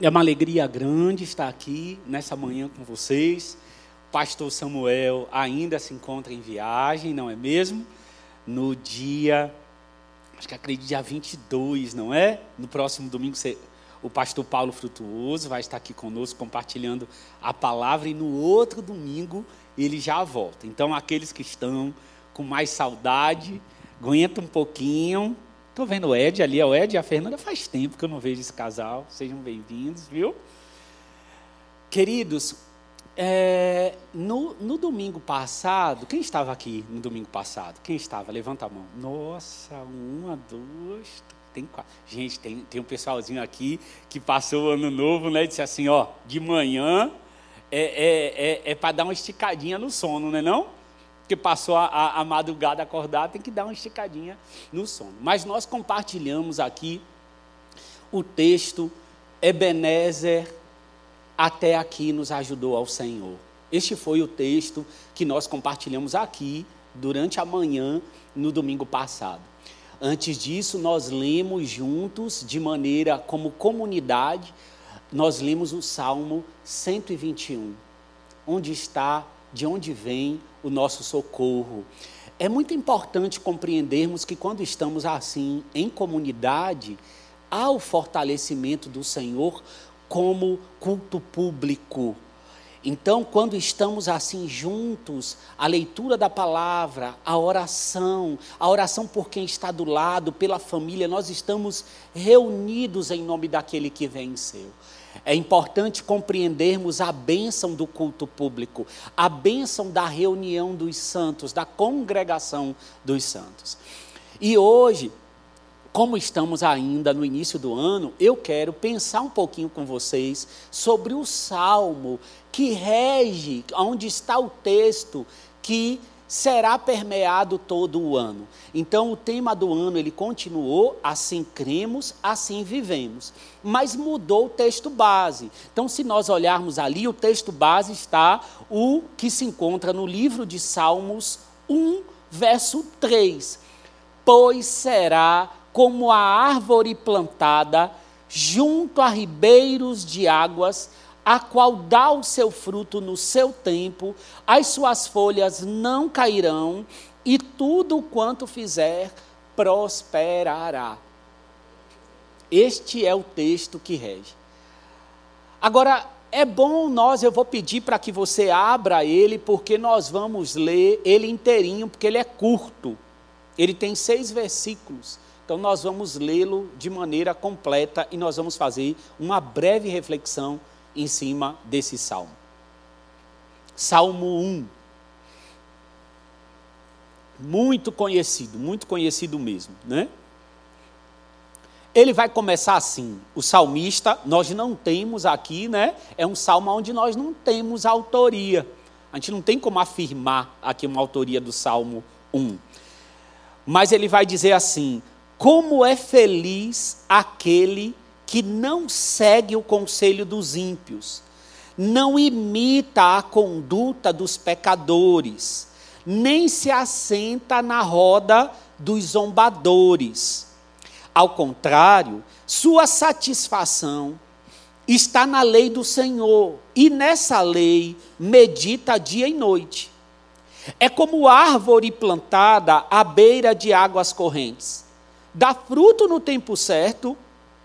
É uma alegria grande estar aqui nessa manhã com vocês. Pastor Samuel ainda se encontra em viagem, não é mesmo? No dia, acho que acredito dia 22, não é? No próximo domingo, o pastor Paulo Frutuoso vai estar aqui conosco compartilhando a palavra e no outro domingo ele já volta. Então, aqueles que estão com mais saudade, aguenta um pouquinho, Estou vendo o Ed ali, o Ed e a Fernanda faz tempo que eu não vejo esse casal. Sejam bem-vindos, viu? Queridos, é, no, no, domingo passado, quem estava aqui no domingo passado? Quem estava? Levanta a mão. Nossa, uma, duas, tem quatro. Gente, tem, tem um pessoalzinho aqui que passou o ano novo, né? Disse assim, ó, de manhã é, é, é, é para dar uma esticadinha no sono, não é não? Porque passou a, a, a madrugada acordada, tem que dar uma esticadinha no sono. Mas nós compartilhamos aqui o texto Ebenezer até aqui nos ajudou ao Senhor. Este foi o texto que nós compartilhamos aqui durante a manhã no domingo passado. Antes disso, nós lemos juntos, de maneira como comunidade, nós lemos o Salmo 121, onde está, de onde vem o nosso socorro. É muito importante compreendermos que quando estamos assim em comunidade, há o fortalecimento do Senhor como culto público. Então, quando estamos assim juntos, a leitura da palavra, a oração, a oração por quem está do lado, pela família, nós estamos reunidos em nome daquele que venceu. É importante compreendermos a bênção do culto público, a bênção da reunião dos santos, da congregação dos santos. E hoje, como estamos ainda no início do ano, eu quero pensar um pouquinho com vocês sobre o salmo que rege, onde está o texto que será permeado todo o ano. Então o tema do ano ele continuou assim cremos, assim vivemos, mas mudou o texto base. Então se nós olharmos ali, o texto base está o que se encontra no livro de Salmos 1, verso 3. Pois será como a árvore plantada junto a ribeiros de águas, a qual dá o seu fruto no seu tempo, as suas folhas não cairão, e tudo quanto fizer prosperará. Este é o texto que rege. Agora, é bom nós, eu vou pedir para que você abra ele, porque nós vamos ler ele inteirinho, porque ele é curto. Ele tem seis versículos. Então, nós vamos lê-lo de maneira completa e nós vamos fazer uma breve reflexão em cima desse salmo. Salmo 1. Muito conhecido, muito conhecido mesmo, né? Ele vai começar assim. O salmista, nós não temos aqui, né? É um salmo onde nós não temos autoria. A gente não tem como afirmar aqui uma autoria do Salmo 1. Mas ele vai dizer assim: Como é feliz aquele que que não segue o conselho dos ímpios, não imita a conduta dos pecadores, nem se assenta na roda dos zombadores. Ao contrário, sua satisfação está na lei do Senhor, e nessa lei medita dia e noite. É como árvore plantada à beira de águas correntes. Dá fruto no tempo certo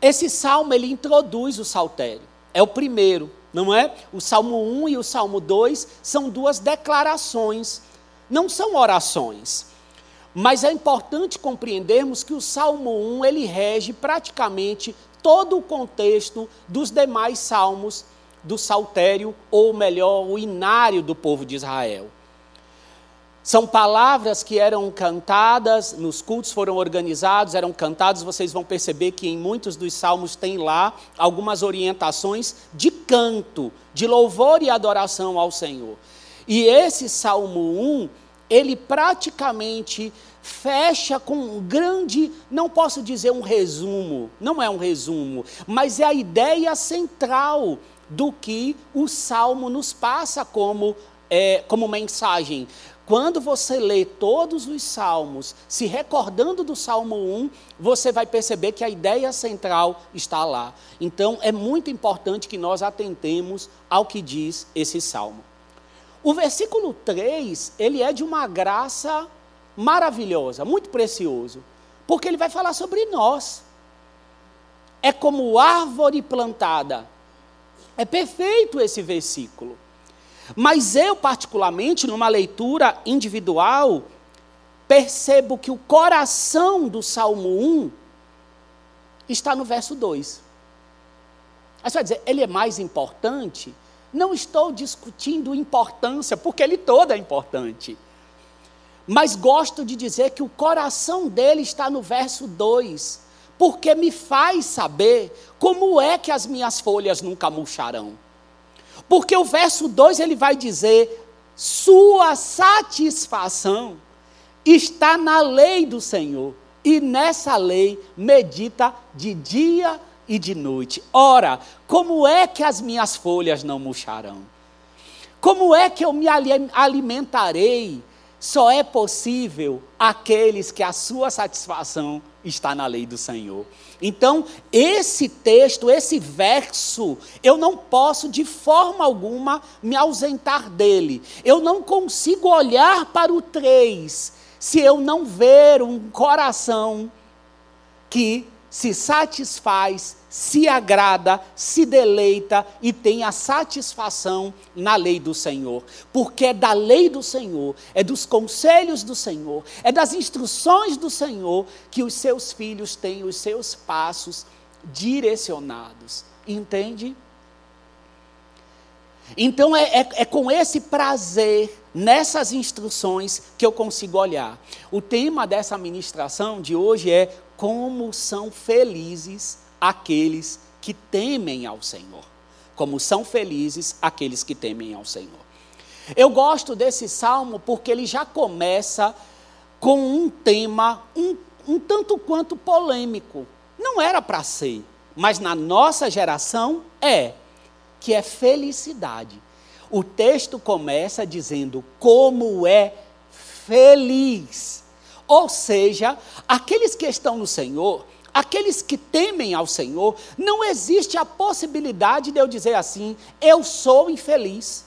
Esse salmo ele introduz o saltério. É o primeiro, não é? O Salmo 1 e o Salmo 2 são duas declarações, não são orações. Mas é importante compreendermos que o Salmo 1 ele rege praticamente todo o contexto dos demais salmos do saltério, ou melhor, o inário do povo de Israel. São palavras que eram cantadas, nos cultos foram organizados, eram cantados. Vocês vão perceber que em muitos dos salmos tem lá algumas orientações de canto, de louvor e adoração ao Senhor. E esse Salmo 1, ele praticamente fecha com um grande, não posso dizer um resumo, não é um resumo, mas é a ideia central do que o Salmo nos passa como, é, como mensagem. Quando você lê todos os salmos, se recordando do Salmo 1, você vai perceber que a ideia central está lá. Então, é muito importante que nós atentemos ao que diz esse salmo. O versículo 3, ele é de uma graça maravilhosa, muito precioso, porque ele vai falar sobre nós. É como árvore plantada. É perfeito esse versículo. Mas eu, particularmente, numa leitura individual, percebo que o coração do Salmo 1 está no verso 2. Aí você vai dizer, ele é mais importante? Não estou discutindo importância, porque ele todo é importante. Mas gosto de dizer que o coração dele está no verso 2, porque me faz saber como é que as minhas folhas nunca murcharão. Porque o verso 2 ele vai dizer: sua satisfação está na lei do Senhor, e nessa lei medita de dia e de noite. Ora, como é que as minhas folhas não murcharão? Como é que eu me alimentarei? Só é possível aqueles que a sua satisfação está na lei do Senhor. Então, esse texto, esse verso, eu não posso de forma alguma me ausentar dele. Eu não consigo olhar para o 3 se eu não ver um coração que se satisfaz, se agrada, se deleita e tem a satisfação na lei do Senhor. Porque é da lei do Senhor, é dos conselhos do Senhor, é das instruções do Senhor que os seus filhos têm os seus passos direcionados. Entende? Então é, é, é, com esse prazer, nessas instruções, que eu consigo olhar. O tema dessa ministração de hoje é como são felizes aqueles que temem ao Senhor. Como são felizes aqueles que temem ao Senhor. Eu gosto desse salmo porque ele já começa com um tema um, um tanto quanto polêmico. Não era para ser, mas na nossa geração é, que é felicidade. O texto começa dizendo como é feliz ou seja, aqueles que estão no Senhor, aqueles que temem ao Senhor, não existe a possibilidade de eu dizer assim: eu sou infeliz.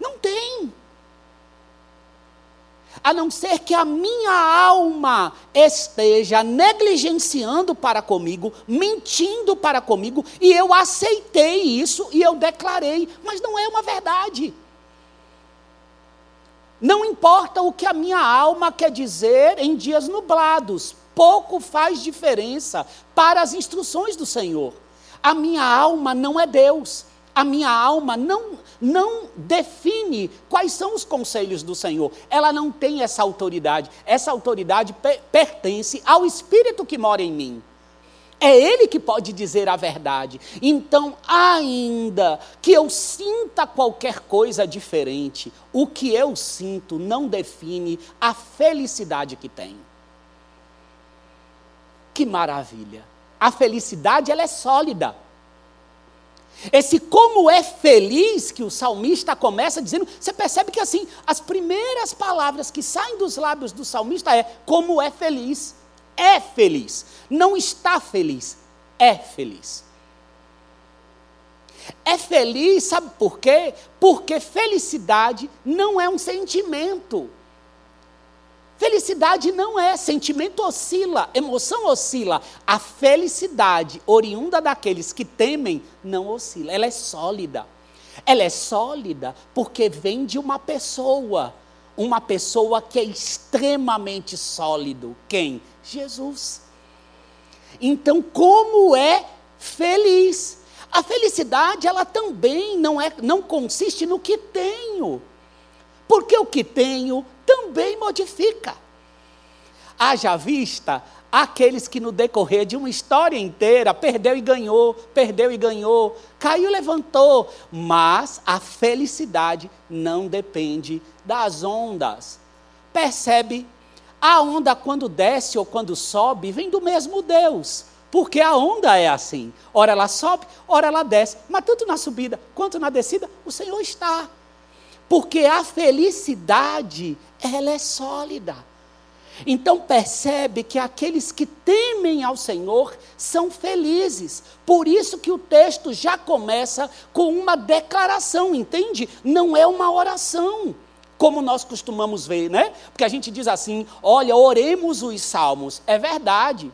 Não tem. A não ser que a minha alma esteja negligenciando para comigo, mentindo para comigo, e eu aceitei isso e eu declarei, mas não é uma verdade. Não importa o que a minha alma quer dizer em dias nublados, pouco faz diferença para as instruções do Senhor. A minha alma não é Deus. A minha alma não, não define quais são os conselhos do Senhor. Ela não tem essa autoridade. Essa autoridade pertence ao Espírito que mora em mim. É Ele que pode dizer a verdade. Então, ainda que eu sinta qualquer coisa diferente, o que eu sinto não define a felicidade que tenho. Que maravilha! A felicidade ela é sólida. Esse como é feliz que o salmista começa dizendo, você percebe que assim, as primeiras palavras que saem dos lábios do salmista é como é feliz é feliz. Não está feliz, é feliz. É feliz, sabe por quê? Porque felicidade não é um sentimento. Felicidade não é, sentimento oscila, emoção oscila. A felicidade, oriunda daqueles que temem, não oscila, ela é sólida. Ela é sólida porque vem de uma pessoa, uma pessoa que é extremamente sólido. Quem? Jesus. Então, como é feliz? A felicidade, ela também não, é, não consiste no que tenho. porque o que tenho também modifica. Haja vista aqueles que no decorrer de uma história inteira perdeu e ganhou, perdeu e ganhou, caiu e levantou, mas a felicidade não depende das ondas. Percebe? A onda quando desce ou quando sobe vem do mesmo Deus. Porque a onda é assim. Ora ela sobe, ora ela desce. Mas tanto na subida quanto na descida, o Senhor está. Porque a felicidade, ela é sólida. Então percebe que aqueles que temem ao Senhor são felizes. Por isso que o texto já começa com uma declaração, entende? Não é uma oração, como nós costumamos ver, né? Porque a gente diz assim: "Olha, oremos os salmos". É verdade.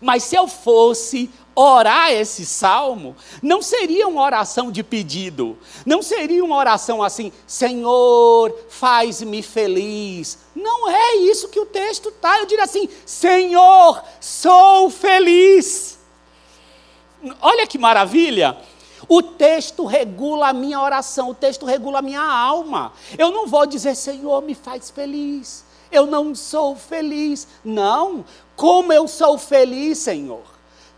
Mas se eu fosse orar esse salmo, não seria uma oração de pedido, não seria uma oração assim, Senhor, faz-me feliz. Não é isso que o texto está. Eu diria assim, Senhor, sou feliz. Olha que maravilha. O texto regula a minha oração, o texto regula a minha alma. Eu não vou dizer, Senhor, me faz feliz. Eu não sou feliz. Não. Como eu sou feliz, Senhor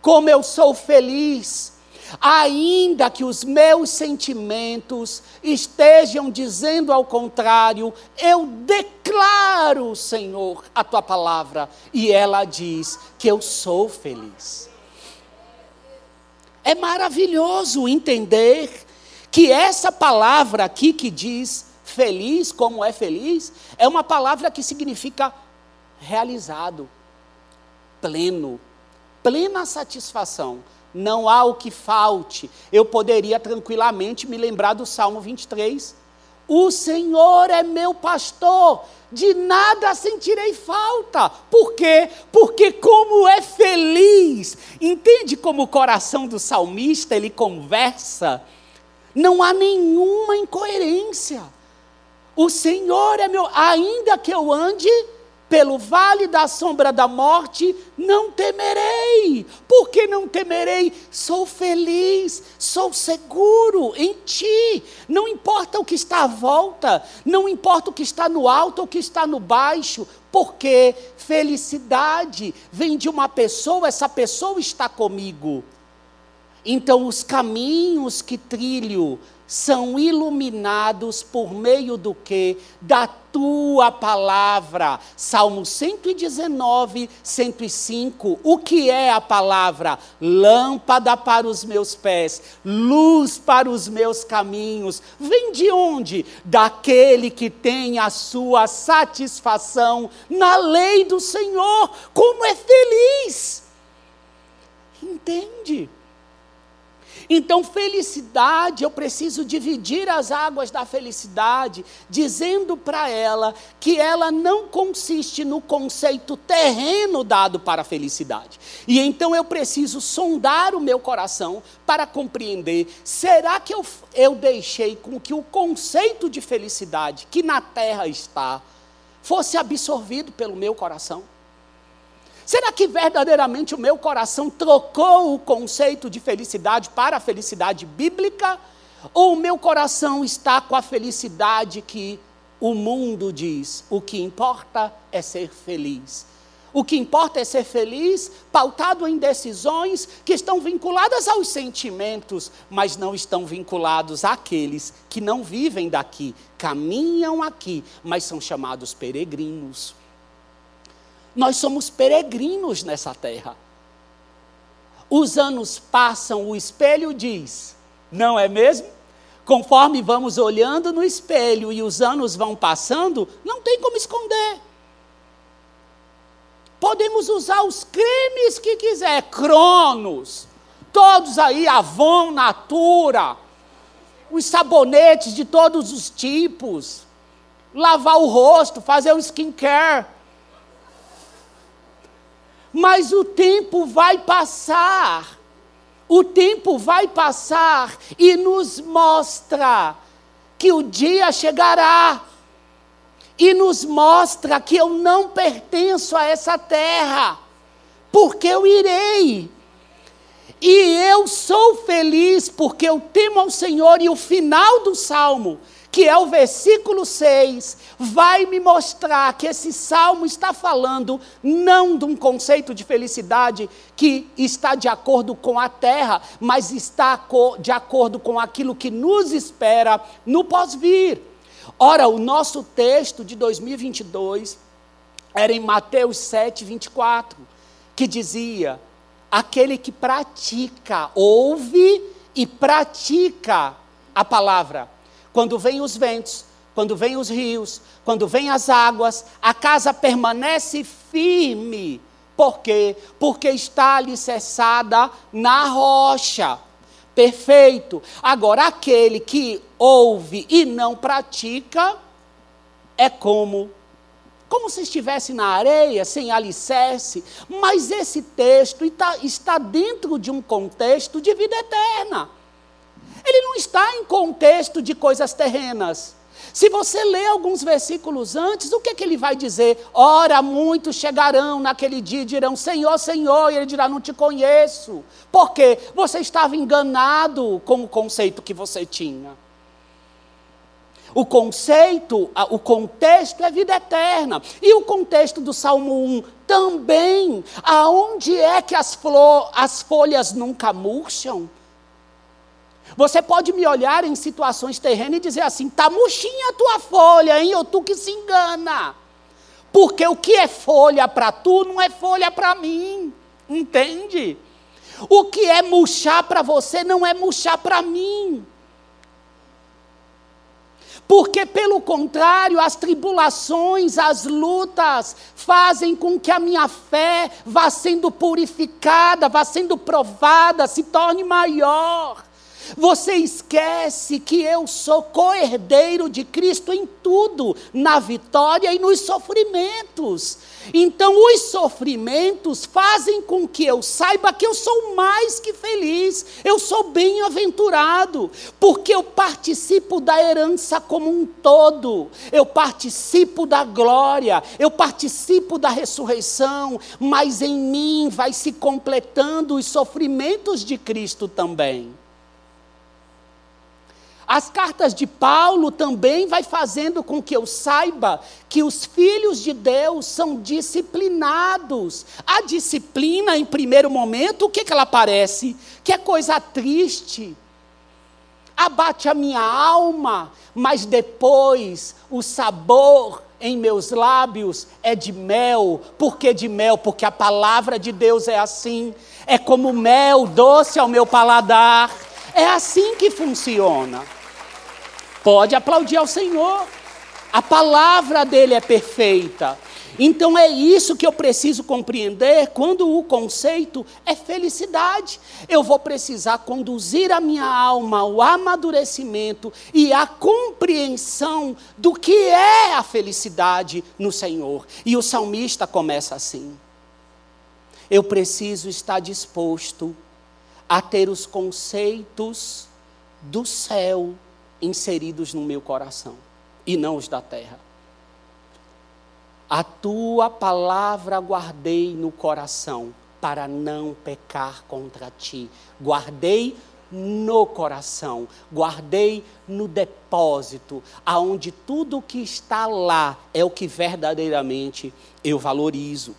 como eu sou feliz, ainda que os meus sentimentos estejam dizendo ao contrário, eu declaro, Senhor, a tua palavra, e ela diz que eu sou feliz. É maravilhoso entender que essa palavra aqui que diz feliz, como é feliz, é uma palavra que significa realizado, pleno, plena satisfação. Não há o que falte. Eu poderia tranquilamente me lembrar do Salmo 23. O Senhor é meu pastor, de nada sentirei falta. Por quê? Porque como é feliz. Entende como o coração do salmista ele conversa? Não há nenhuma incoerência. O Senhor é meu, ainda que eu ande pelo vale da sombra da morte, não temerei. Por que não temerei? Sou feliz, sou seguro em ti. Não importa o que está à volta, não importa o que está no alto ou o que está no baixo, porque felicidade vem de uma pessoa, essa pessoa está comigo. Então, os caminhos que trilho são iluminados por meio do que? Da tua palavra. Salmo 119, 105. O que é a palavra? Lâmpada para os meus pés, luz para os meus caminhos. Vem de onde? Daquele que tem a sua satisfação na lei do Senhor. Como é feliz! Entende? Então, felicidade, eu preciso dividir as águas da felicidade, dizendo para ela que ela não consiste no conceito terreno dado para a felicidade. E então eu preciso sondar o meu coração para compreender: será que eu, eu deixei com que o conceito de felicidade que na terra está fosse absorvido pelo meu coração? Será que verdadeiramente o meu coração trocou o conceito de felicidade para a felicidade bíblica? Ou o meu coração está com a felicidade que o mundo diz? O que importa é ser feliz. O que importa é ser feliz, pautado em decisões que estão vinculadas aos sentimentos, mas não estão vinculados àqueles que não vivem daqui, caminham aqui, mas são chamados peregrinos. Nós somos peregrinos nessa terra. Os anos passam, o espelho diz, não é mesmo? Conforme vamos olhando no espelho e os anos vão passando, não tem como esconder. Podemos usar os cremes que quiser, Cronos, todos aí, Avon, Natura, os sabonetes de todos os tipos, lavar o rosto, fazer o skincare. Mas o tempo vai passar. O tempo vai passar e nos mostra que o dia chegará. E nos mostra que eu não pertenço a essa terra, porque eu irei. E eu sou feliz porque eu temo ao Senhor e o final do salmo que é o versículo 6, vai me mostrar que esse salmo está falando não de um conceito de felicidade que está de acordo com a terra, mas está de acordo com aquilo que nos espera no pós-vir. Ora, o nosso texto de 2022 era em Mateus 7, 24, que dizia: aquele que pratica, ouve e pratica a palavra quando vêm os ventos, quando vêm os rios, quando vêm as águas, a casa permanece firme. Por quê? Porque está alicerçada na rocha. Perfeito. Agora, aquele que ouve e não pratica, é como como se estivesse na areia, sem alicerce, mas esse texto está, está dentro de um contexto de vida eterna. Ele não está em contexto de coisas terrenas. Se você lê alguns versículos antes, o que, é que ele vai dizer? Ora, muitos chegarão naquele dia e dirão: Senhor, Senhor, e ele dirá: Não te conheço. Por quê? Você estava enganado com o conceito que você tinha. O conceito, o contexto é vida eterna. E o contexto do Salmo 1 também. Aonde é que as, flor, as folhas nunca murcham? Você pode me olhar em situações terrenas e dizer assim: está murchinha a tua folha, hein? Ou tu que se engana. Porque o que é folha para tu não é folha para mim. Entende? O que é murchar para você não é murchar para mim. Porque, pelo contrário, as tribulações, as lutas, fazem com que a minha fé vá sendo purificada, vá sendo provada, se torne maior. Você esquece que eu sou co-herdeiro de Cristo em tudo, na vitória e nos sofrimentos. Então, os sofrimentos fazem com que eu saiba que eu sou mais que feliz, eu sou bem-aventurado, porque eu participo da herança como um todo, eu participo da glória, eu participo da ressurreição, mas em mim vai se completando os sofrimentos de Cristo também. As cartas de Paulo também vai fazendo com que eu saiba que os filhos de Deus são disciplinados. A disciplina, em primeiro momento, o que, que ela parece? Que é coisa triste. Abate a minha alma, mas depois o sabor em meus lábios é de mel. Por que de mel? Porque a palavra de Deus é assim. É como mel doce ao meu paladar. É assim que funciona. Pode aplaudir ao Senhor. A palavra dele é perfeita. Então é isso que eu preciso compreender quando o conceito é felicidade. Eu vou precisar conduzir a minha alma ao amadurecimento e à compreensão do que é a felicidade no Senhor. E o salmista começa assim: Eu preciso estar disposto a ter os conceitos do céu inseridos no meu coração e não os da terra. A tua palavra guardei no coração para não pecar contra ti. Guardei no coração, guardei no depósito, aonde tudo que está lá é o que verdadeiramente eu valorizo.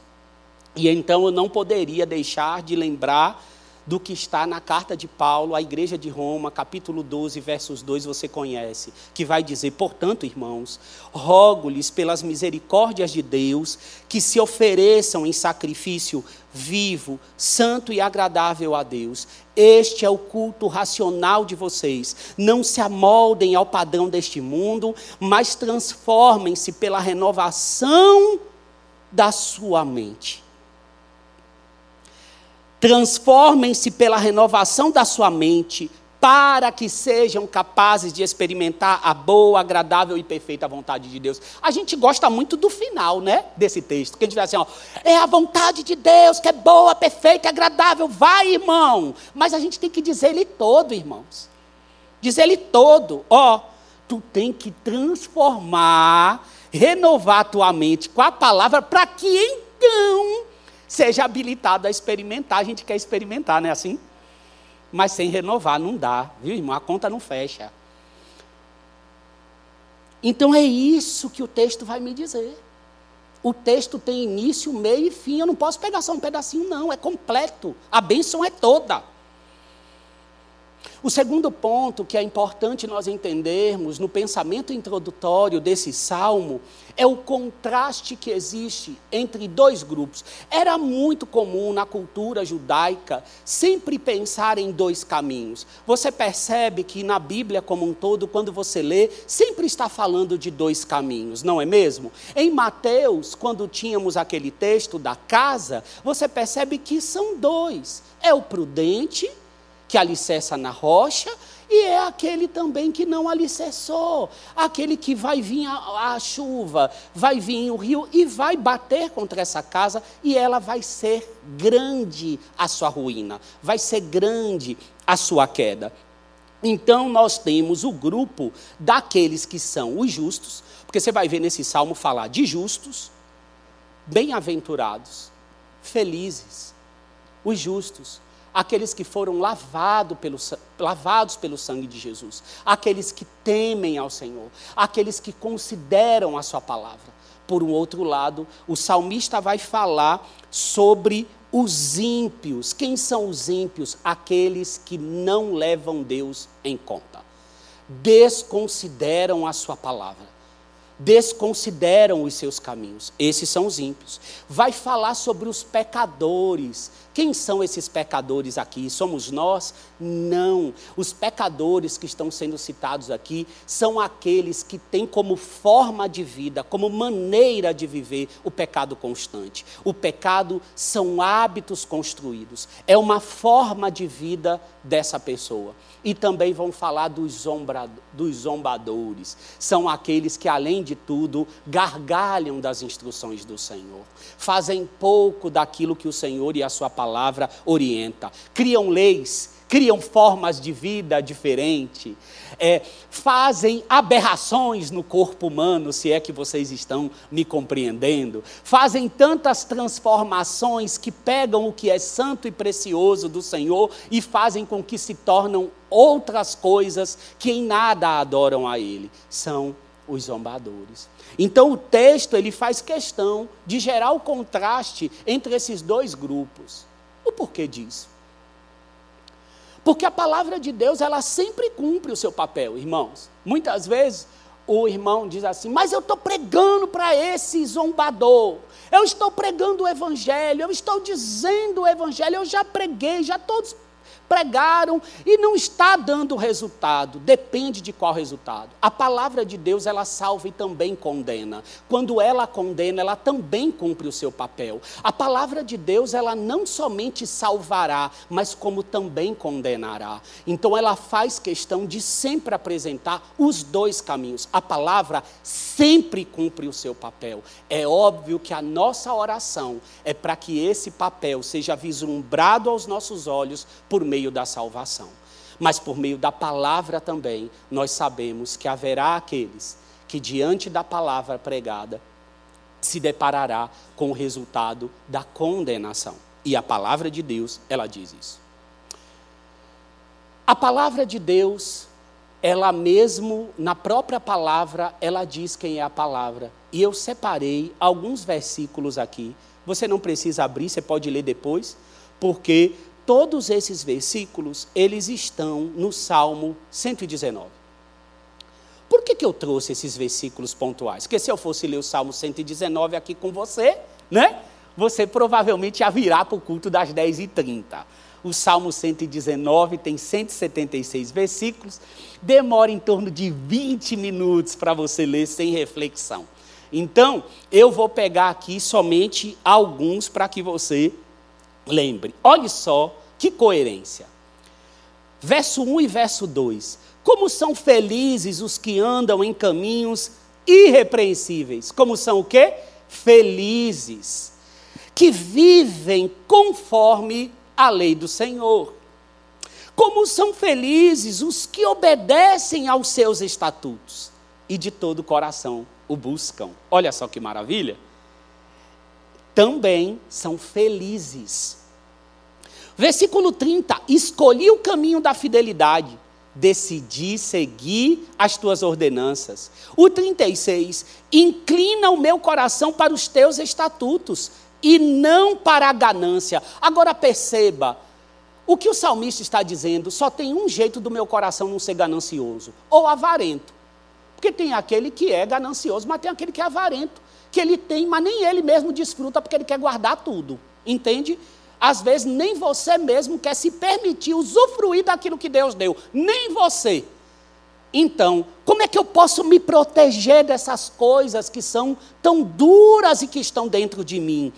E então eu não poderia deixar de lembrar do que está na carta de Paulo à igreja de Roma, capítulo 12, versos 2, você conhece, que vai dizer: Portanto, irmãos, rogo-lhes pelas misericórdias de Deus que se ofereçam em sacrifício vivo, santo e agradável a Deus. Este é o culto racional de vocês. Não se amoldem ao padrão deste mundo, mas transformem-se pela renovação da sua mente Transformem-se pela renovação da sua mente, para que sejam capazes de experimentar a boa, agradável e perfeita vontade de Deus. A gente gosta muito do final, né, desse texto, que a gente vai assim, ó, é a vontade de Deus que é boa, perfeita, agradável. Vai, irmão. Mas a gente tem que dizer ele todo, irmãos. Dizer ele todo. Ó, tu tem que transformar, renovar a tua mente com a palavra para que então seja habilitado a experimentar. A gente quer experimentar, não é assim? mas sem renovar não dá, viu, irmão? A conta não fecha. Então é isso que o texto vai me dizer. O texto tem início, meio e fim. Eu não posso pegar só um pedacinho, não. É completo. A bênção é toda. O segundo ponto que é importante nós entendermos no pensamento introdutório desse salmo é o contraste que existe entre dois grupos. Era muito comum na cultura judaica sempre pensar em dois caminhos. Você percebe que na Bíblia como um todo, quando você lê, sempre está falando de dois caminhos, não é mesmo? Em Mateus, quando tínhamos aquele texto da casa, você percebe que são dois: é o prudente que alicerça na rocha, e é aquele também que não alicerçou, aquele que vai vir a, a, chuva, vai vir o rio e vai bater contra essa casa e ela vai ser grande a sua ruína, vai ser grande a sua queda. Então nós temos o grupo daqueles que são os justos, porque você vai ver nesse salmo falar de justos, bem-aventurados, felizes, os justos aqueles que foram lavado pelo, lavados pelo sangue de Jesus, aqueles que temem ao Senhor, aqueles que consideram a Sua palavra. Por um outro lado, o salmista vai falar sobre os ímpios. Quem são os ímpios? Aqueles que não levam Deus em conta, desconsideram a Sua palavra desconsideram os seus caminhos. Esses são os ímpios. Vai falar sobre os pecadores. Quem são esses pecadores aqui? Somos nós? Não. Os pecadores que estão sendo citados aqui são aqueles que têm como forma de vida, como maneira de viver o pecado constante. O pecado são hábitos construídos, é uma forma de vida dessa pessoa. E também vão falar dos, zombra, dos zombadores. São aqueles que, além de tudo, gargalham das instruções do Senhor. Fazem pouco daquilo que o Senhor e a sua palavra orienta. Criam leis criam formas de vida diferente, é, fazem aberrações no corpo humano, se é que vocês estão me compreendendo, fazem tantas transformações que pegam o que é santo e precioso do Senhor e fazem com que se tornam outras coisas que em nada adoram a Ele. São os zombadores. Então o texto ele faz questão de gerar o contraste entre esses dois grupos. O porquê disso? Porque a palavra de Deus, ela sempre cumpre o seu papel, irmãos. Muitas vezes o irmão diz assim: Mas eu estou pregando para esse zombador, eu estou pregando o evangelho, eu estou dizendo o evangelho, eu já preguei, já todos pregaram e não está dando resultado. Depende de qual resultado. A palavra de Deus, ela salva e também condena. Quando ela condena, ela também cumpre o seu papel. A palavra de Deus, ela não somente salvará, mas como também condenará. Então ela faz questão de sempre apresentar os dois caminhos. A palavra sempre cumpre o seu papel. É óbvio que a nossa oração é para que esse papel seja vislumbrado aos nossos olhos por meio meio da salvação. Mas por meio da palavra também, nós sabemos que haverá aqueles que, diante da palavra pregada, se deparará com o resultado da condenação. E a palavra de Deus, ela diz isso. A palavra de Deus, ela mesmo, na própria palavra, ela diz quem é a palavra. E eu separei alguns versículos aqui. Você não precisa abrir, você pode ler depois, porque Todos esses versículos, eles estão no Salmo 119. Por que, que eu trouxe esses versículos pontuais? Porque se eu fosse ler o Salmo 119 aqui com você, né? Você provavelmente ia virar para o culto das 10h30. O Salmo 119 tem 176 versículos, demora em torno de 20 minutos para você ler sem reflexão. Então, eu vou pegar aqui somente alguns para que você Lembre, olhe só que coerência. Verso 1 e verso 2. Como são felizes os que andam em caminhos irrepreensíveis. Como são o quê? Felizes. Que vivem conforme a lei do Senhor. Como são felizes os que obedecem aos seus estatutos e de todo o coração o buscam. Olha só que maravilha também são felizes. Versículo 30: Escolhi o caminho da fidelidade, decidi seguir as tuas ordenanças. O 36: Inclina o meu coração para os teus estatutos e não para a ganância. Agora perceba, o que o salmista está dizendo, só tem um jeito do meu coração não ser ganancioso, ou avarento. Porque tem aquele que é ganancioso, mas tem aquele que é avarento, que ele tem, mas nem ele mesmo desfruta porque ele quer guardar tudo. Entende? Às vezes nem você mesmo quer se permitir usufruir daquilo que Deus deu, nem você. Então, como é que eu posso me proteger dessas coisas que são tão duras e que estão dentro de mim?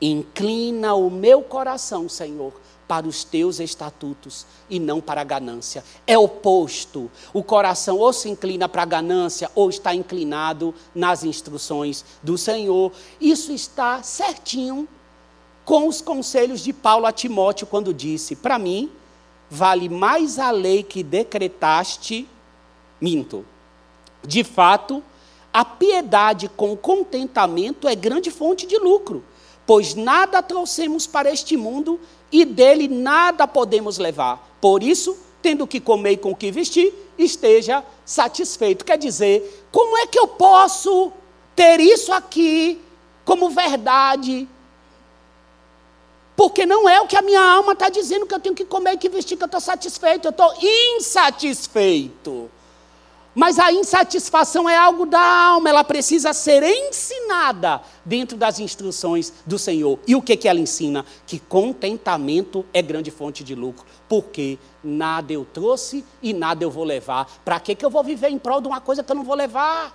Inclina o meu coração, Senhor, para os teus estatutos e não para a ganância. É oposto. O coração ou se inclina para a ganância ou está inclinado nas instruções do Senhor. Isso está certinho com os conselhos de Paulo a Timóteo quando disse: Para mim, vale mais a lei que decretaste, minto. De fato, a piedade com contentamento é grande fonte de lucro, pois nada trouxemos para este mundo e dele nada podemos levar. Por isso, tendo que comer e com que vestir, esteja satisfeito. Quer dizer, como é que eu posso ter isso aqui como verdade? Porque não é o que a minha alma está dizendo que eu tenho que comer e que vestir, que eu estou satisfeito, eu estou insatisfeito. Mas a insatisfação é algo da alma, ela precisa ser ensinada dentro das instruções do Senhor. E o que, que ela ensina? Que contentamento é grande fonte de lucro. Porque nada eu trouxe e nada eu vou levar. Para que, que eu vou viver em prol de uma coisa que eu não vou levar?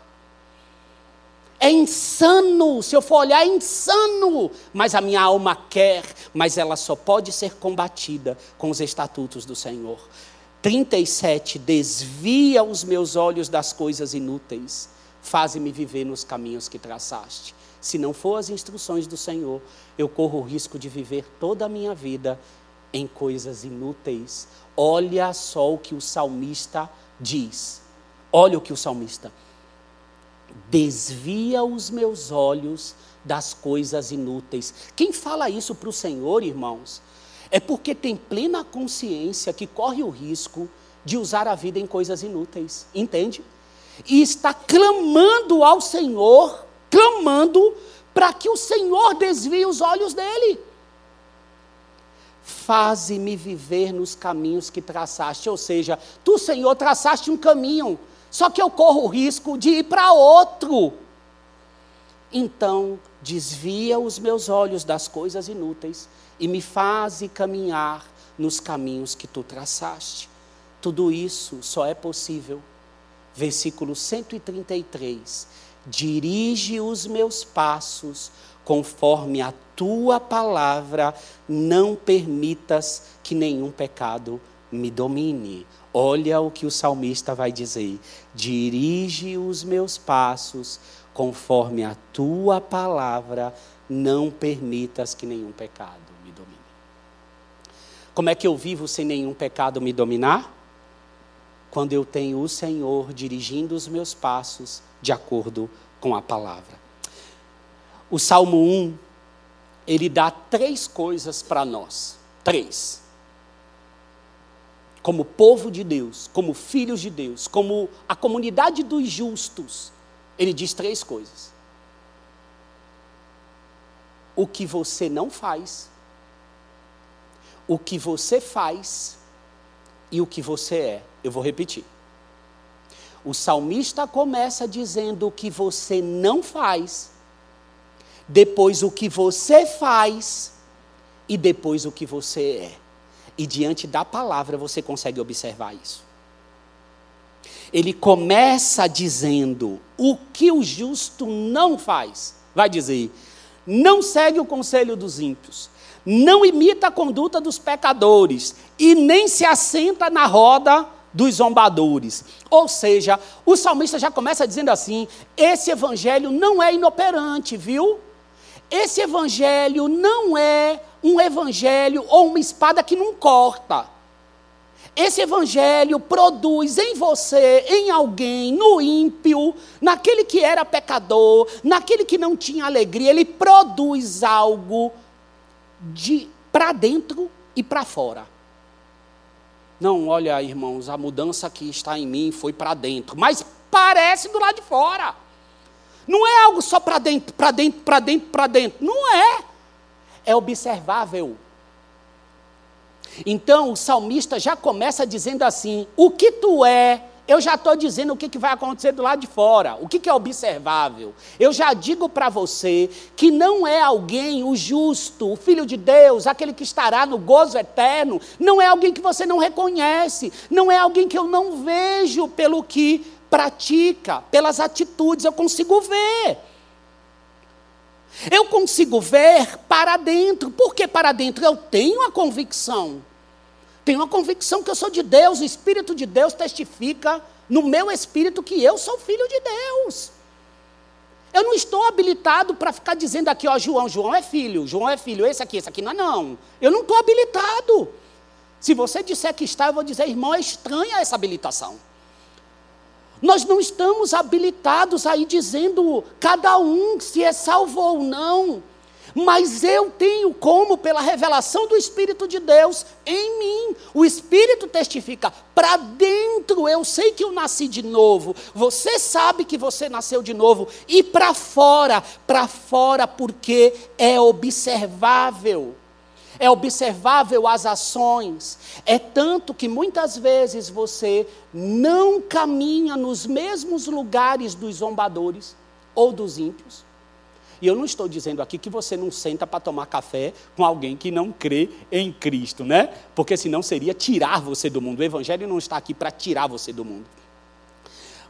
É insano, se eu for olhar, é insano. Mas a minha alma quer, mas ela só pode ser combatida com os estatutos do Senhor. 37, desvia os meus olhos das coisas inúteis, faze-me viver nos caminhos que traçaste. Se não for as instruções do Senhor, eu corro o risco de viver toda a minha vida em coisas inúteis. Olha só o que o salmista diz. Olha o que o salmista. Desvia os meus olhos das coisas inúteis. Quem fala isso para o Senhor, irmãos, é porque tem plena consciência que corre o risco de usar a vida em coisas inúteis, entende? E está clamando ao Senhor, clamando para que o Senhor desvie os olhos dele. Faze-me viver nos caminhos que traçaste, ou seja, tu, Senhor, traçaste um caminho, só que eu corro o risco de ir para outro. Então, desvia os meus olhos das coisas inúteis e me faze caminhar nos caminhos que tu traçaste. Tudo isso só é possível. Versículo 133. Dirige os meus passos conforme a tua palavra, não permitas que nenhum pecado me domine. Olha o que o salmista vai dizer: dirige os meus passos conforme a tua palavra, não permitas que nenhum pecado como é que eu vivo sem nenhum pecado me dominar? Quando eu tenho o Senhor dirigindo os meus passos de acordo com a palavra. O Salmo 1, ele dá três coisas para nós. Três. Como povo de Deus, como filhos de Deus, como a comunidade dos justos, ele diz três coisas. O que você não faz, o que você faz e o que você é. Eu vou repetir. O salmista começa dizendo o que você não faz, depois o que você faz e depois o que você é. E diante da palavra você consegue observar isso. Ele começa dizendo o que o justo não faz. Vai dizer: não segue o conselho dos ímpios, não imita a conduta dos pecadores e nem se assenta na roda dos zombadores. Ou seja, o salmista já começa dizendo assim: esse evangelho não é inoperante, viu? Esse evangelho não é um evangelho ou uma espada que não corta. Esse evangelho produz em você, em alguém, no ímpio, naquele que era pecador, naquele que não tinha alegria, ele produz algo de para dentro e para fora. Não, olha, irmãos, a mudança que está em mim foi para dentro, mas parece do lado de fora. Não é algo só para dentro, para dentro, para dentro, para dentro. Não é. É observável. Então o salmista já começa dizendo assim: o que tu é eu já estou dizendo o que, que vai acontecer do lado de fora, o que, que é observável. Eu já digo para você que não é alguém, o justo, o filho de Deus, aquele que estará no gozo eterno, não é alguém que você não reconhece, não é alguém que eu não vejo pelo que pratica, pelas atitudes, eu consigo ver. Eu consigo ver para dentro. Por que para dentro? Eu tenho a convicção tenho a convicção que eu sou de Deus, o Espírito de Deus testifica no meu espírito que eu sou filho de Deus. Eu não estou habilitado para ficar dizendo aqui, ó, João, João é filho, João é filho, esse aqui, esse aqui não é não. Eu não estou habilitado. Se você disser que está, eu vou dizer, irmão, é estranha essa habilitação. Nós não estamos habilitados aí dizendo cada um se é salvo ou não. Mas eu tenho como, pela revelação do Espírito de Deus em mim, o Espírito testifica, para dentro eu sei que eu nasci de novo, você sabe que você nasceu de novo, e para fora, para fora, porque é observável. É observável as ações, é tanto que muitas vezes você não caminha nos mesmos lugares dos zombadores ou dos ímpios. E eu não estou dizendo aqui que você não senta para tomar café com alguém que não crê em Cristo, né? Porque senão seria tirar você do mundo. O Evangelho não está aqui para tirar você do mundo.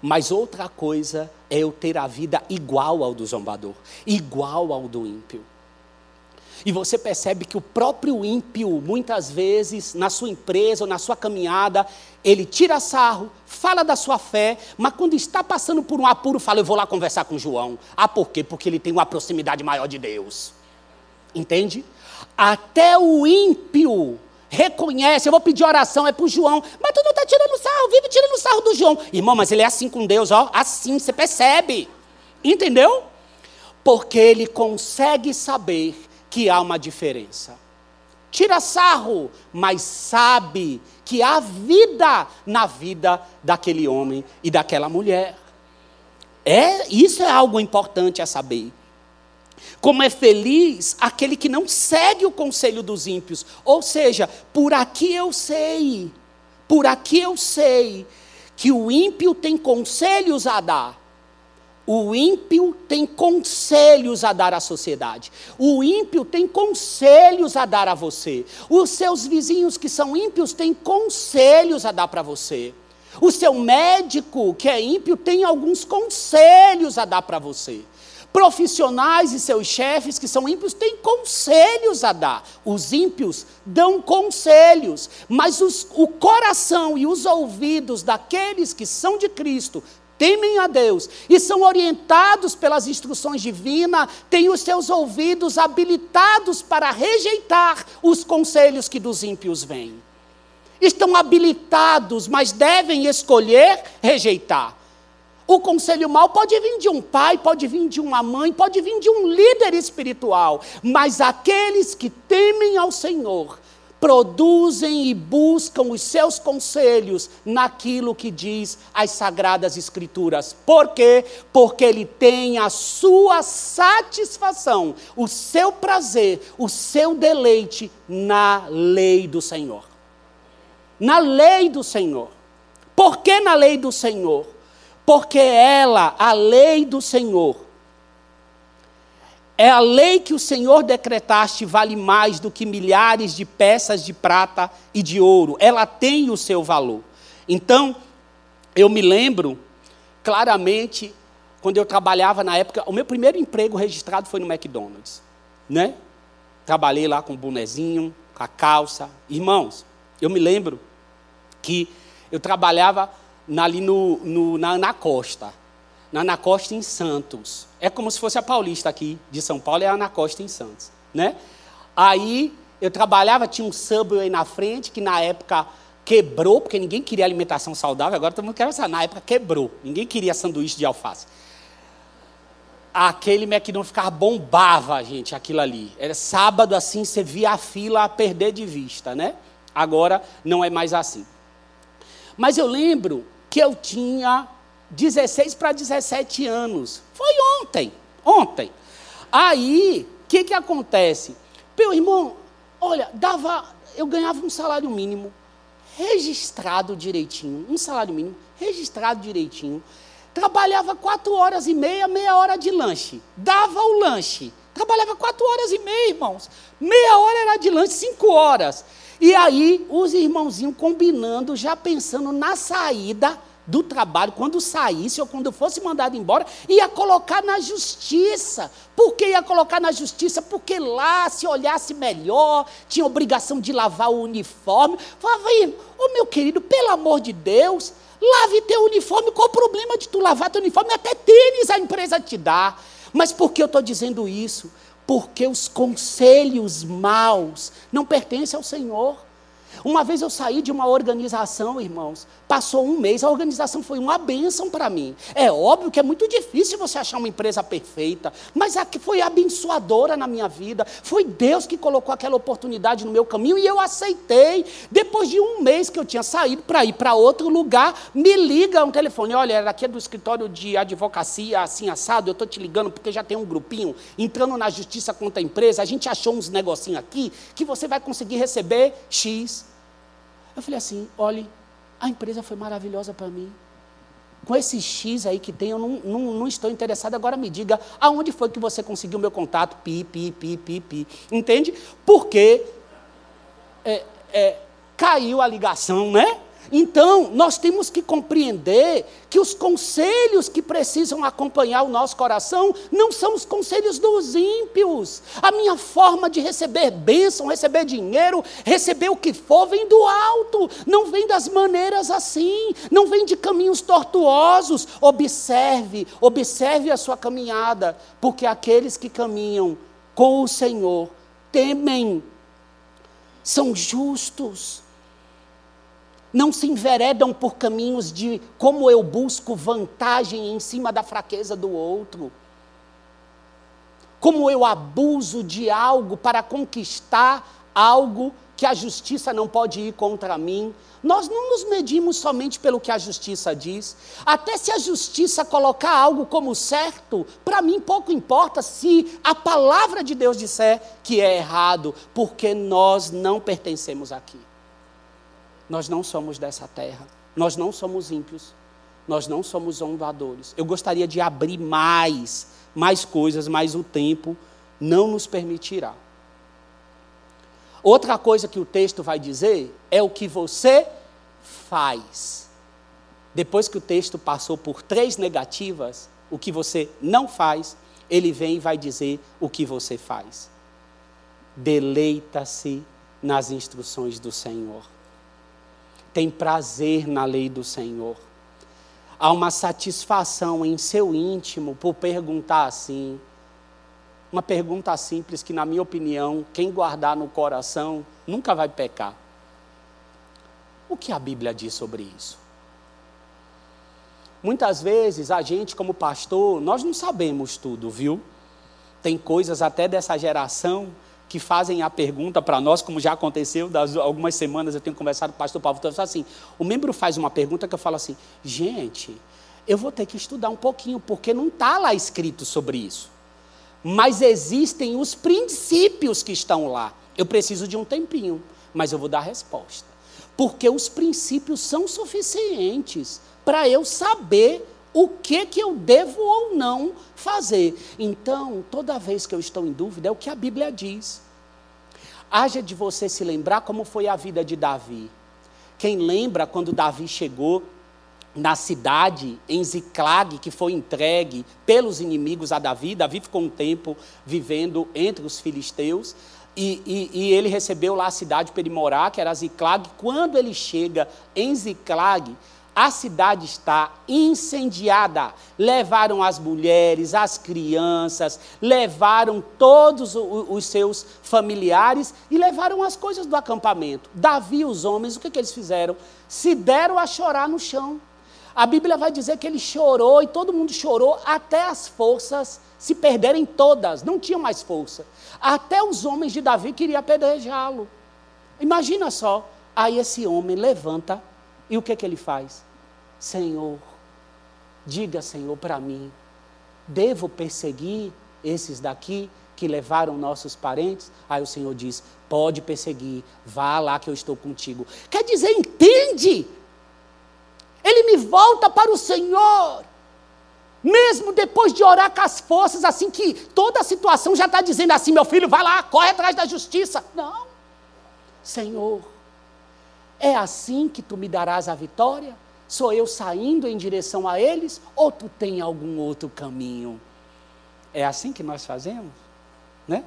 Mas outra coisa é eu ter a vida igual ao do zombador, igual ao do ímpio. E você percebe que o próprio ímpio, muitas vezes, na sua empresa ou na sua caminhada, ele tira sarro, fala da sua fé, mas quando está passando por um apuro, fala: Eu vou lá conversar com João. Ah, por quê? Porque ele tem uma proximidade maior de Deus. Entende? Até o ímpio reconhece, eu vou pedir oração, é para o João, mas tu não está tirando sarro, vive tirando sarro do João. Irmão, mas ele é assim com Deus, ó, assim, você percebe. Entendeu? Porque ele consegue saber que há uma diferença. Tira sarro, mas sabe que há vida na vida daquele homem e daquela mulher. É, isso é algo importante a saber. Como é feliz aquele que não segue o conselho dos ímpios. Ou seja, por aqui eu sei, por aqui eu sei que o ímpio tem conselhos a dar, o ímpio tem conselhos a dar à sociedade. O ímpio tem conselhos a dar a você. Os seus vizinhos que são ímpios têm conselhos a dar para você. O seu médico, que é ímpio, tem alguns conselhos a dar para você. Profissionais e seus chefes, que são ímpios, têm conselhos a dar. Os ímpios dão conselhos, mas os, o coração e os ouvidos daqueles que são de Cristo temem a Deus e são orientados pelas instruções divinas, têm os seus ouvidos habilitados para rejeitar os conselhos que dos ímpios vêm. Estão habilitados, mas devem escolher rejeitar. O conselho mal pode vir de um pai, pode vir de uma mãe, pode vir de um líder espiritual, mas aqueles que temem ao Senhor produzem e buscam os seus conselhos naquilo que diz as sagradas escrituras. Por quê? Porque ele tem a sua satisfação, o seu prazer, o seu deleite na lei do Senhor. Na lei do Senhor. Por que na lei do Senhor? Porque ela, a lei do Senhor, é a lei que o Senhor decretaste vale mais do que milhares de peças de prata e de ouro. Ela tem o seu valor. Então, eu me lembro claramente quando eu trabalhava na época, o meu primeiro emprego registrado foi no McDonald's, né? Trabalhei lá com o bonezinho, com a calça. Irmãos, eu me lembro que eu trabalhava ali no, no, na Ana Costa na Ana Costa em Santos. É como se fosse a Paulista aqui de São Paulo, é a Ana Costa em Santos, né? Aí eu trabalhava, tinha um Subway na frente, que na época quebrou, porque ninguém queria alimentação saudável, agora todo mundo quer essa. Na época quebrou, ninguém queria sanduíche de alface. aquele McDonald's ficava bombava, gente, aquilo ali. Era sábado assim, você via a fila a perder de vista, né? Agora não é mais assim. Mas eu lembro que eu tinha 16 para 17 anos. Foi ontem, ontem. Aí, o que, que acontece? Meu irmão, olha, dava, eu ganhava um salário mínimo, registrado direitinho, um salário mínimo, registrado direitinho. Trabalhava quatro horas e meia, meia hora de lanche. Dava o lanche. Trabalhava quatro horas e meia, irmãos. Meia hora era de lanche, cinco horas. E aí, os irmãozinhos combinando, já pensando na saída do trabalho, quando saísse ou quando fosse mandado embora, ia colocar na justiça. Por que ia colocar na justiça? Porque lá, se olhasse melhor, tinha obrigação de lavar o uniforme. Falava, ô oh, meu querido, pelo amor de Deus, lave teu uniforme. Qual o problema de tu lavar teu uniforme? Até tênis a empresa te dá. Mas por que eu estou dizendo isso? Porque os conselhos maus não pertencem ao Senhor. Uma vez eu saí de uma organização, irmãos, passou um mês, a organização foi uma bênção para mim. É óbvio que é muito difícil você achar uma empresa perfeita, mas a que foi abençoadora na minha vida. Foi Deus que colocou aquela oportunidade no meu caminho e eu aceitei. Depois de um mês que eu tinha saído para ir para outro lugar, me liga um telefone: olha, era aqui do escritório de advocacia, assim assado, eu estou te ligando porque já tem um grupinho entrando na justiça contra a empresa, a gente achou uns negocinhos aqui que você vai conseguir receber X. Eu falei assim: olhe, a empresa foi maravilhosa para mim. Com esse X aí que tem, eu não, não, não, estou interessado. Agora me diga, aonde foi que você conseguiu meu contato? Pi, pi, pi, pi, pi. Entende? Porque é, é, caiu a ligação, né? Então, nós temos que compreender que os conselhos que precisam acompanhar o nosso coração não são os conselhos dos ímpios. A minha forma de receber bênção, receber dinheiro, receber o que for, vem do alto, não vem das maneiras assim, não vem de caminhos tortuosos. Observe, observe a sua caminhada, porque aqueles que caminham com o Senhor temem, são justos não se enveredam por caminhos de como eu busco vantagem em cima da fraqueza do outro, como eu abuso de algo para conquistar algo que a justiça não pode ir contra mim. Nós não nos medimos somente pelo que a justiça diz. Até se a justiça colocar algo como certo, para mim pouco importa se a palavra de Deus disser que é errado, porque nós não pertencemos aqui. Nós não somos dessa terra. Nós não somos ímpios. Nós não somos zombadores. Eu gostaria de abrir mais, mais coisas, mas o tempo não nos permitirá. Outra coisa que o texto vai dizer é o que você faz. Depois que o texto passou por três negativas, o que você não faz, ele vem e vai dizer o que você faz. Deleita-se nas instruções do Senhor tem prazer na lei do Senhor. Há uma satisfação em seu íntimo por perguntar assim. Uma pergunta simples que, na minha opinião, quem guardar no coração nunca vai pecar. O que a Bíblia diz sobre isso? Muitas vezes a gente, como pastor, nós não sabemos tudo, viu? Tem coisas até dessa geração que fazem a pergunta para nós, como já aconteceu, das algumas semanas eu tenho conversado com o pastor Paulo, então assim, o membro faz uma pergunta que eu falo assim, gente, eu vou ter que estudar um pouquinho, porque não está lá escrito sobre isso. Mas existem os princípios que estão lá. Eu preciso de um tempinho, mas eu vou dar a resposta. Porque os princípios são suficientes para eu saber o que que eu devo ou não fazer. Então, toda vez que eu estou em dúvida, é o que a Bíblia diz. Haja de você se lembrar como foi a vida de Davi. Quem lembra quando Davi chegou na cidade, em Ziclag, que foi entregue pelos inimigos a Davi. Davi ficou um tempo vivendo entre os filisteus. E, e, e ele recebeu lá a cidade para ele morar, que era Ziclag. Quando ele chega em Ziclag, a cidade está incendiada. Levaram as mulheres, as crianças, levaram todos os seus familiares e levaram as coisas do acampamento. Davi e os homens, o que, que eles fizeram? Se deram a chorar no chão. A Bíblia vai dizer que ele chorou e todo mundo chorou até as forças se perderem todas, não tinha mais força. Até os homens de Davi queriam apedrejá-lo. Imagina só. Aí esse homem levanta e o que, que ele faz? Senhor, diga, Senhor, para mim, devo perseguir esses daqui que levaram nossos parentes? Aí o Senhor diz: pode perseguir, vá lá que eu estou contigo. Quer dizer, entende? Ele me volta para o Senhor. Mesmo depois de orar com as forças, assim que toda a situação já está dizendo assim: meu filho, vai lá, corre atrás da justiça. Não. Senhor, é assim que tu me darás a vitória? Sou eu saindo em direção a eles ou tu tem algum outro caminho? É assim que nós fazemos, né?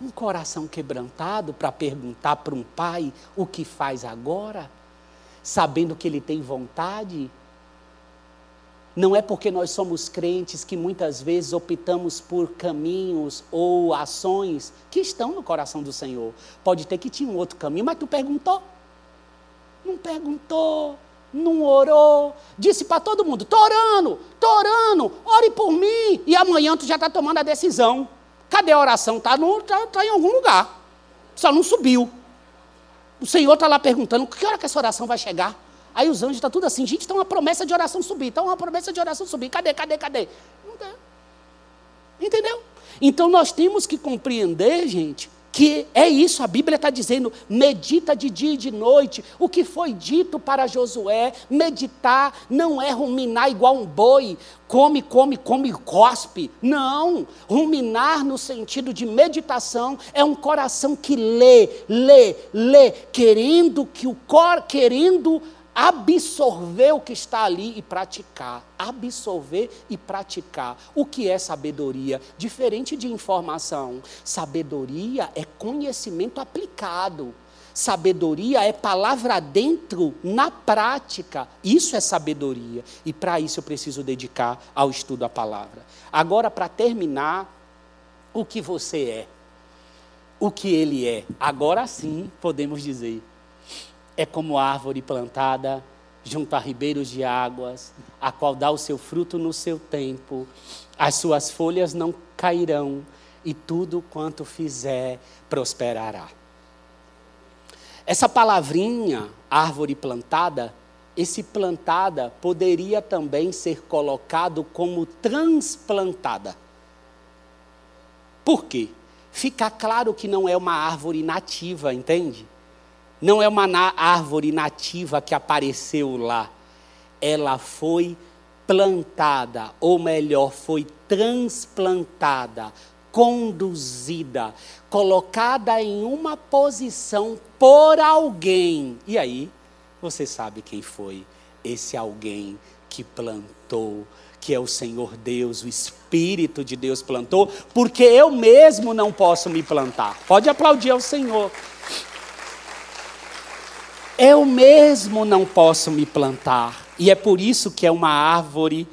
Um coração quebrantado para perguntar para um pai o que faz agora, sabendo que ele tem vontade. Não é porque nós somos crentes que muitas vezes optamos por caminhos ou ações que estão no coração do Senhor. Pode ter que tinha um outro caminho, mas tu perguntou. Não perguntou, não orou, disse para todo mundo: estou orando, orando, ore por mim. E amanhã tu já está tomando a decisão. Cadê a oração? Está tá, tá em algum lugar. Só não subiu. O Senhor está lá perguntando: que hora que essa oração vai chegar? Aí os anjos estão tá tudo assim: gente, está uma promessa de oração subir, está uma promessa de oração subir. Cadê, cadê, cadê? Entendeu? Então nós temos que compreender, gente, que é isso, a Bíblia está dizendo, medita de dia e de noite. O que foi dito para Josué, meditar não é ruminar igual um boi, come, come, come, cospe. Não, ruminar no sentido de meditação é um coração que lê, lê, lê, querendo que o cor, querendo absorver o que está ali e praticar. Absorver e praticar. O que é sabedoria? Diferente de informação. Sabedoria é conhecimento aplicado. Sabedoria é palavra dentro na prática. Isso é sabedoria. E para isso eu preciso dedicar ao estudo da palavra. Agora, para terminar, o que você é. O que ele é. Agora sim podemos dizer é como árvore plantada junto a ribeiros de águas, a qual dá o seu fruto no seu tempo, as suas folhas não cairão, e tudo quanto fizer prosperará. Essa palavrinha, árvore plantada, esse plantada poderia também ser colocado como transplantada. Por quê? Fica claro que não é uma árvore nativa, entende? Não é uma árvore nativa que apareceu lá. Ela foi plantada, ou melhor, foi transplantada, conduzida, colocada em uma posição por alguém. E aí, você sabe quem foi esse alguém que plantou, que é o Senhor Deus, o Espírito de Deus plantou, porque eu mesmo não posso me plantar. Pode aplaudir ao Senhor. Eu mesmo não posso me plantar. E é por isso que é uma árvore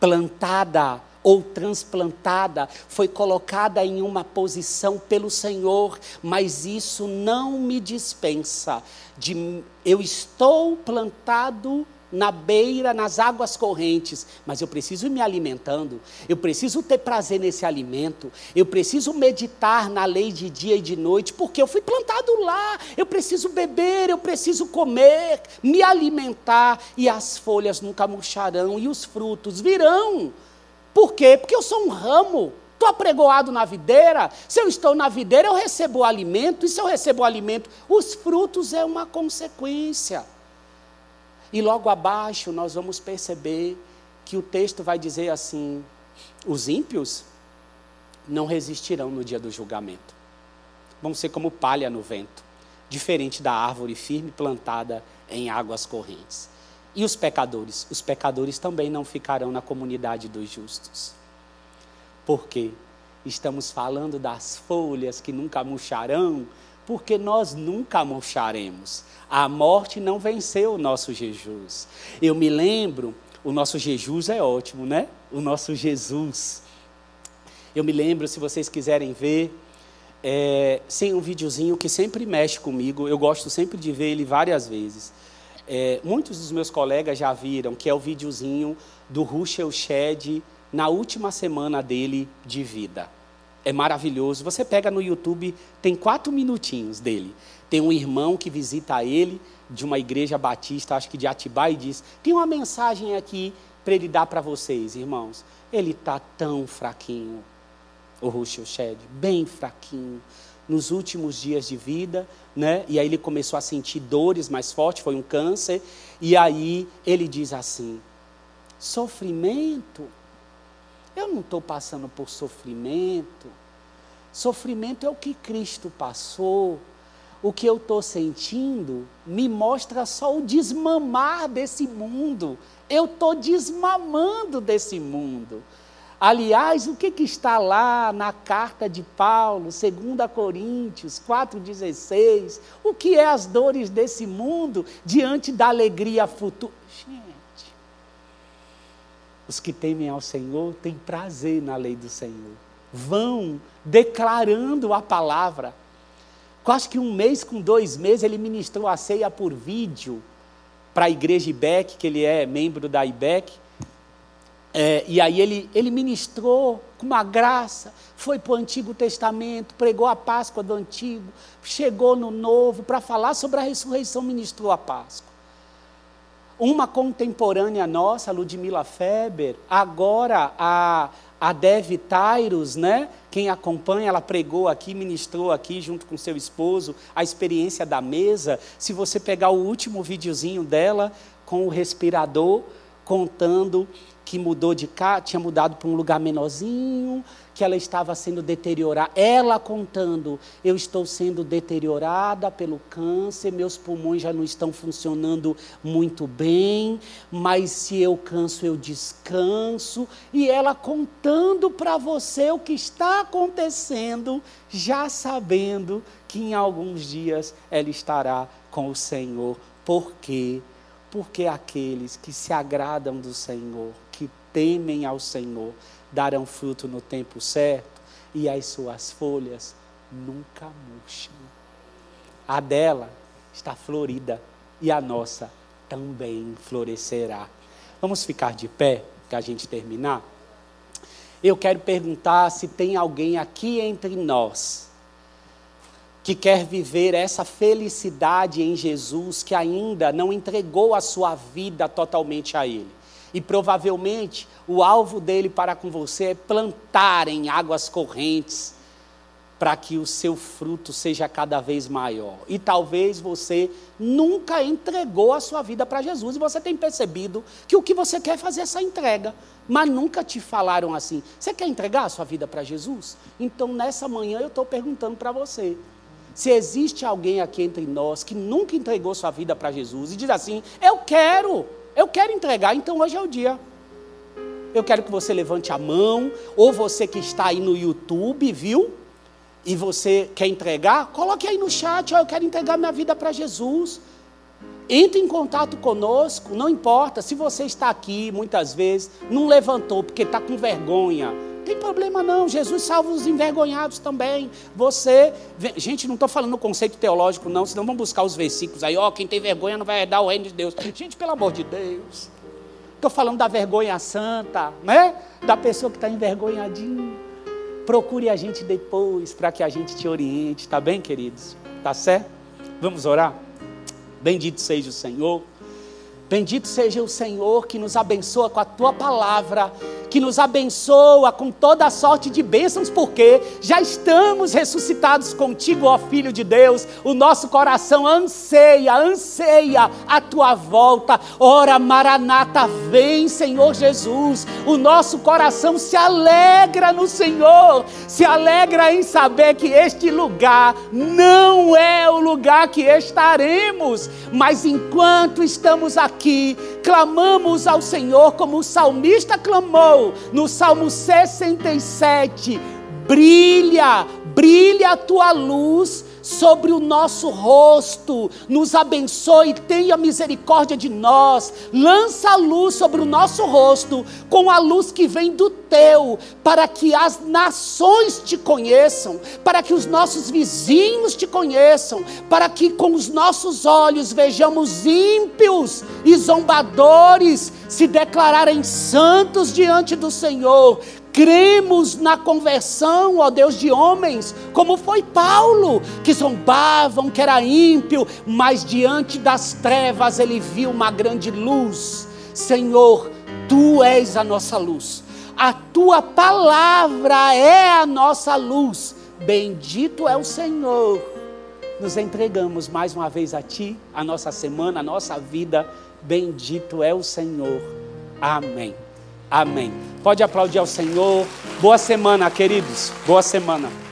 plantada ou transplantada, foi colocada em uma posição pelo Senhor, mas isso não me dispensa de eu estou plantado na beira, nas águas correntes, mas eu preciso ir me alimentando, eu preciso ter prazer nesse alimento, eu preciso meditar na lei de dia e de noite, porque eu fui plantado lá, eu preciso beber, eu preciso comer, me alimentar, e as folhas nunca murcharão, e os frutos virão. Por quê? Porque eu sou um ramo. Estou apregoado na videira. Se eu estou na videira, eu recebo o alimento. E se eu recebo o alimento, os frutos é uma consequência. E logo abaixo nós vamos perceber que o texto vai dizer assim: os ímpios não resistirão no dia do julgamento. Vão ser como palha no vento, diferente da árvore firme plantada em águas correntes. E os pecadores? Os pecadores também não ficarão na comunidade dos justos. Por quê? Estamos falando das folhas que nunca murcharão, porque nós nunca murcharemos. A morte não venceu o nosso Jesus. Eu me lembro, o nosso Jesus é ótimo, né? O nosso Jesus. Eu me lembro, se vocês quiserem ver, é, sem um videozinho que sempre mexe comigo, eu gosto sempre de ver ele várias vezes. É, muitos dos meus colegas já viram que é o videozinho do Russell Shedd na última semana dele de vida. É maravilhoso. Você pega no YouTube, tem quatro minutinhos dele. Tem um irmão que visita ele de uma igreja batista, acho que de Atibaia, e diz: tem uma mensagem aqui para ele dar para vocês, irmãos. Ele está tão fraquinho, o Shedd, bem fraquinho nos últimos dias de vida, né? E aí ele começou a sentir dores mais fortes, foi um câncer, e aí ele diz assim: sofrimento? Eu não estou passando por sofrimento. Sofrimento é o que Cristo passou. O que eu estou sentindo me mostra só o desmamar desse mundo. Eu estou desmamando desse mundo. Aliás, o que, que, está lá na carta de Paulo, 2 Coríntios 4,16? O que é as dores desse mundo diante da alegria futura? Os que temem ao Senhor têm prazer na lei do Senhor. Vão declarando a palavra. Quase que um mês com dois meses ele ministrou a ceia por vídeo para a igreja IBEC, que ele é membro da IBEC. É, e aí ele, ele ministrou com uma graça, foi para o Antigo Testamento, pregou a Páscoa do Antigo, chegou no Novo para falar sobre a ressurreição, ministrou a Páscoa. Uma contemporânea nossa, Ludmila Feber, agora a, a Dev Tyrus, né? Quem acompanha, ela pregou aqui, ministrou aqui junto com seu esposo a experiência da mesa. Se você pegar o último videozinho dela com o respirador, contando que mudou de cá, tinha mudado para um lugar menorzinho, que ela estava sendo deteriorada. Ela contando: eu estou sendo deteriorada pelo câncer, meus pulmões já não estão funcionando muito bem, mas se eu canso, eu descanso. E ela contando para você o que está acontecendo, já sabendo que em alguns dias ela estará com o Senhor. Por quê? Porque aqueles que se agradam do Senhor, que temem ao Senhor, darão fruto no tempo certo e as suas folhas nunca murcham. A dela está florida e a nossa também florescerá. Vamos ficar de pé para a gente terminar? Eu quero perguntar se tem alguém aqui entre nós que quer viver essa felicidade em Jesus, que ainda não entregou a sua vida totalmente a Ele. E provavelmente o alvo dele para com você é plantar em águas correntes, para que o seu fruto seja cada vez maior. E talvez você nunca entregou a sua vida para Jesus e você tem percebido que o que você quer é fazer essa entrega, mas nunca te falaram assim. Você quer entregar a sua vida para Jesus? Então nessa manhã eu estou perguntando para você: se existe alguém aqui entre nós que nunca entregou sua vida para Jesus e diz assim: Eu quero, eu quero entregar, então hoje é o dia. Eu quero que você levante a mão, ou você que está aí no YouTube, viu? E você quer entregar, coloque aí no chat: oh, Eu quero entregar minha vida para Jesus. Entre em contato conosco, não importa se você está aqui muitas vezes, não levantou porque está com vergonha tem problema não, Jesus salva os envergonhados também. Você, gente, não estou falando conceito teológico não, senão vamos buscar os versículos aí, ó, quem tem vergonha não vai herdar o reino de Deus. Gente, pelo amor de Deus. Estou falando da vergonha santa, né? Da pessoa que está envergonhadinha. Procure a gente depois para que a gente te oriente, tá bem, queridos? Tá certo? Vamos orar? Bendito seja o Senhor. Bendito seja o Senhor que nos abençoa com a tua palavra que nos abençoa com toda a sorte de bênçãos, porque já estamos ressuscitados contigo, ó Filho de Deus. O nosso coração anseia, anseia a tua volta. Ora, Maranata, vem, Senhor Jesus. O nosso coração se alegra no Senhor, se alegra em saber que este lugar não é o lugar que estaremos, mas enquanto estamos aqui, clamamos ao Senhor como o salmista clamou no Salmo 67: brilha, brilha a tua luz sobre o nosso rosto, nos abençoe, tenha misericórdia de nós, lança a luz sobre o nosso rosto, com a luz que vem do teu, para que as nações te conheçam, para que os nossos vizinhos te conheçam, para que com os nossos olhos vejamos ímpios e zombadores se declararem santos diante do Senhor, cremos na conversão, ó Deus, de homens, como foi Paulo, que zombavam, que era ímpio, mas diante das trevas ele viu uma grande luz. Senhor, tu és a nossa luz, a tua palavra é a nossa luz. Bendito é o Senhor. Nos entregamos mais uma vez a Ti, a nossa semana, a nossa vida. Bendito é o Senhor. Amém. Amém. Pode aplaudir ao Senhor. Boa semana, queridos. Boa semana.